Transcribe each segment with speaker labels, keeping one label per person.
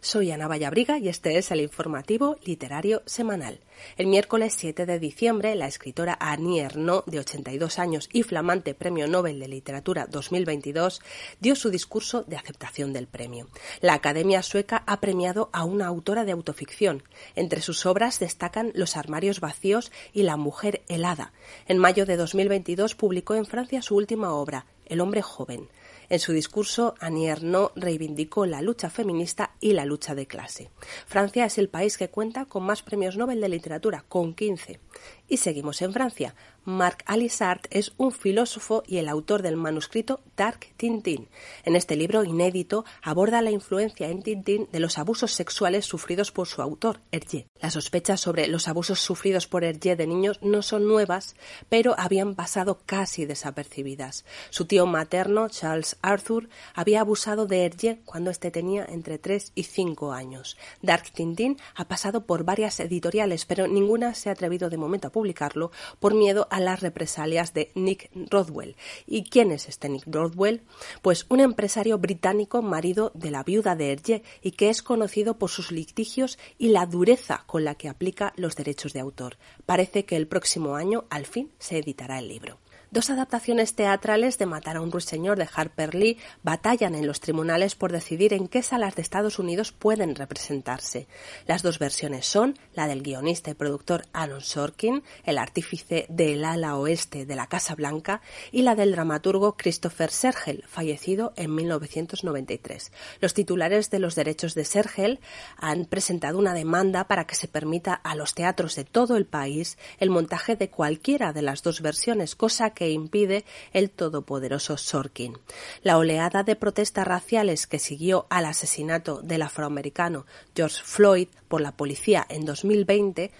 Speaker 1: Soy Ana Vallabriga y este es el informativo literario semanal. El miércoles 7 de diciembre, la escritora Annie Ernaux, de 82 años y flamante Premio Nobel de Literatura 2022, dio su discurso de aceptación del premio. La Academia Sueca ha premiado a una autora de autoficción. Entre sus obras destacan Los armarios vacíos y La mujer helada. En mayo de 2022 publicó en Francia su última obra, El hombre joven. En su discurso, Annie reivindicó la lucha feminista y la lucha de clase. Francia es el país que cuenta con más premios Nobel de literatura, con 15. Y seguimos en Francia. Marc Alisart es un filósofo y el autor del manuscrito Dark Tintin. En este libro inédito aborda la influencia en Tintin de los abusos sexuales sufridos por su autor, Hergé. Las sospechas sobre los abusos sufridos por Hergé de niños no son nuevas, pero habían pasado casi desapercibidas. Su tío materno, Charles Arthur, había abusado de Hergé cuando éste tenía entre 3 y 5 años. Dark Tintin ha pasado por varias editoriales, pero ninguna se ha atrevido de momento a publicarlo por miedo a las represalias de Nick Rothwell. ¿Y quién es este Nick Rothwell? Pues un empresario británico marido de la viuda de Hergé y que es conocido por sus litigios y la dureza con la que aplica los derechos de autor. Parece que el próximo año al fin se editará el libro. Dos adaptaciones teatrales de Matar a un ruiseñor de Harper Lee batallan en los tribunales por decidir en qué salas de Estados Unidos pueden representarse. Las dos versiones son la del guionista y productor Aaron Sorkin, el artífice del ala oeste de la Casa Blanca, y la del dramaturgo Christopher Sergel, fallecido en 1993. Los titulares de los derechos de Sergel han presentado una demanda para que se permita a los teatros de todo el país el montaje de cualquiera de las dos versiones, cosa que impide el todopoderoso Sorkin. La oleada de protestas raciales que siguió al asesinato del afroamericano George Floyd por la policía en 2020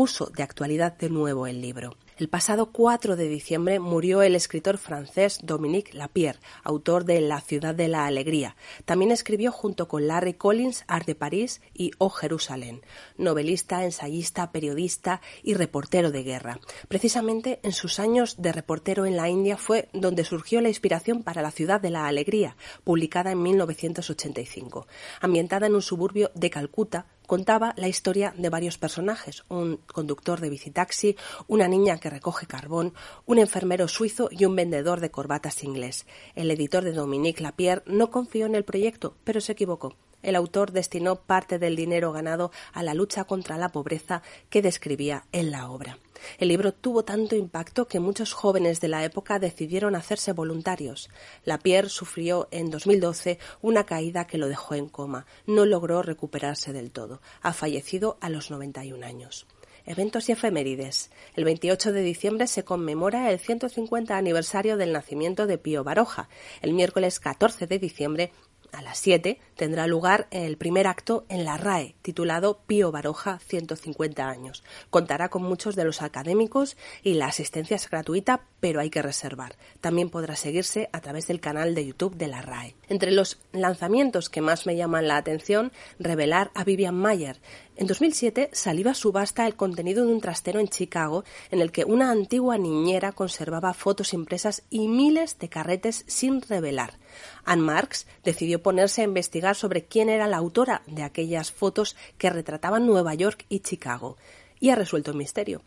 Speaker 1: puso de actualidad de nuevo el libro. El pasado 4 de diciembre murió el escritor francés Dominique Lapierre, autor de La ciudad de la alegría. También escribió junto con Larry Collins Art de París y O Jerusalén, novelista, ensayista, periodista y reportero de guerra. Precisamente en sus años de reportero en la India fue donde surgió la inspiración para La ciudad de la alegría, publicada en 1985. Ambientada en un suburbio de Calcuta, contaba la historia de varios personajes, un conductor de bicitaxi, una niña que recoge carbón, un enfermero suizo y un vendedor de corbatas inglés. El editor de Dominique Lapierre no confió en el proyecto, pero se equivocó. El autor destinó parte del dinero ganado a la lucha contra la pobreza que describía en la obra. El libro tuvo tanto impacto que muchos jóvenes de la época decidieron hacerse voluntarios. Lapierre sufrió en 2012 una caída que lo dejó en coma. No logró recuperarse del todo. Ha fallecido a los 91 años. Eventos y efemérides. El 28 de diciembre se conmemora el 150 aniversario del nacimiento de Pío Baroja. El miércoles 14 de diciembre a las 7 tendrá lugar el primer acto en la RAE, titulado Pío Baroja 150 años. Contará con muchos de los académicos y la asistencia es gratuita, pero hay que reservar. También podrá seguirse a través del canal de YouTube de la RAE. Entre los lanzamientos que más me llaman la atención, revelar a Vivian Mayer. En 2007 salió a subasta el contenido de un trastero en Chicago en el que una antigua niñera conservaba fotos impresas y miles de carretes sin revelar. Anne Marks decidió ponerse a investigar sobre quién era la autora de aquellas fotos que retrataban Nueva York y Chicago y ha resuelto el misterio.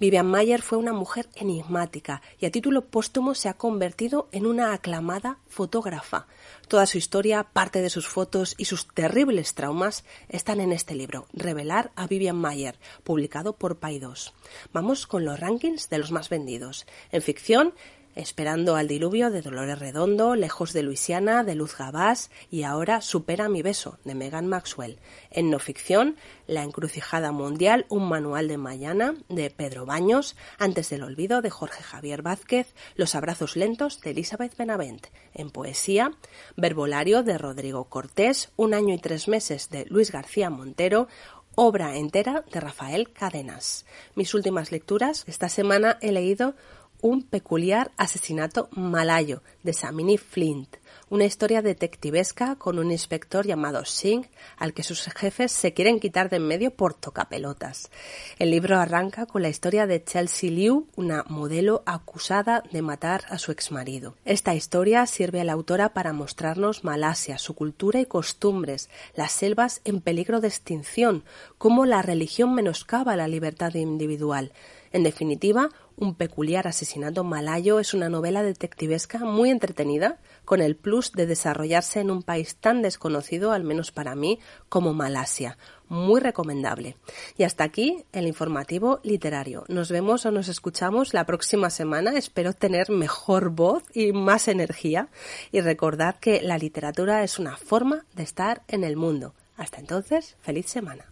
Speaker 1: Vivian Mayer fue una mujer enigmática y a título póstumo se ha convertido en una aclamada fotógrafa. Toda su historia, parte de sus fotos y sus terribles traumas están en este libro, Revelar a Vivian Mayer, publicado por Paidós. Vamos con los rankings de los más vendidos. En ficción, Esperando al diluvio de Dolores Redondo, Lejos de Luisiana de Luz Gabás y ahora Supera mi beso de Megan Maxwell. En no ficción, La encrucijada mundial, un manual de Mayana de Pedro Baños, Antes del olvido de Jorge Javier Vázquez, Los abrazos lentos de Elizabeth Benavent. En poesía, Verbolario de Rodrigo Cortés, Un año y tres meses de Luis García Montero, obra entera de Rafael Cadenas. Mis últimas lecturas, esta semana he leído un peculiar asesinato malayo de Samini Flint, una historia detectivesca con un inspector llamado Singh al que sus jefes se quieren quitar de en medio por tocapelotas. El libro arranca con la historia de Chelsea Liu, una modelo acusada de matar a su exmarido. Esta historia sirve a la autora para mostrarnos Malasia, su cultura y costumbres, las selvas en peligro de extinción, cómo la religión menoscaba la libertad individual. En definitiva, un peculiar asesinato malayo es una novela detectivesca muy entretenida, con el plus de desarrollarse en un país tan desconocido, al menos para mí, como Malasia. Muy recomendable. Y hasta aquí el informativo literario. Nos vemos o nos escuchamos la próxima semana. Espero tener mejor voz y más energía. Y recordad que la literatura es una forma de estar en el mundo. Hasta entonces, feliz semana.